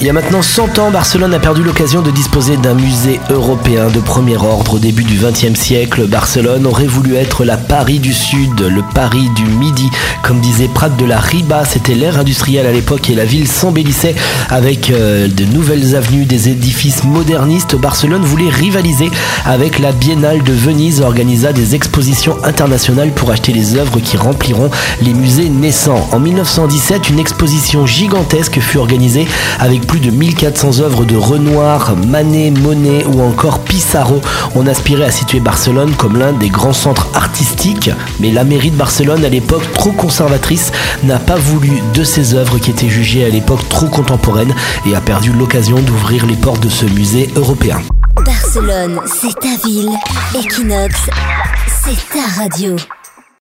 Il y a maintenant 100 ans, Barcelone a perdu l'occasion de disposer d'un musée européen de premier ordre. Au début du XXe siècle, Barcelone aurait voulu être la Paris du Sud, le Paris du Midi. Comme disait Prat de la Riba, c'était l'ère industrielle à l'époque et la ville s'embellissait avec euh, de nouvelles avenues, des édifices modernistes. Barcelone voulait rivaliser avec la Biennale de Venise, organisa des expositions internationales pour acheter les œuvres qui rempliront les musées naissants. En 1917, une exposition gigantesque fut organisée avec plus de 1400 œuvres de Renoir, Manet, Monet ou encore Pissarro. On aspirait à situer Barcelone comme l'un des grands centres artistiques, mais la mairie de Barcelone, à l'époque trop conservatrice, n'a pas voulu de ces œuvres qui étaient jugées à l'époque trop contemporaines et a perdu l'occasion d'ouvrir les portes de ce musée européen. Barcelone, c'est ta ville. Equinox, c'est ta radio.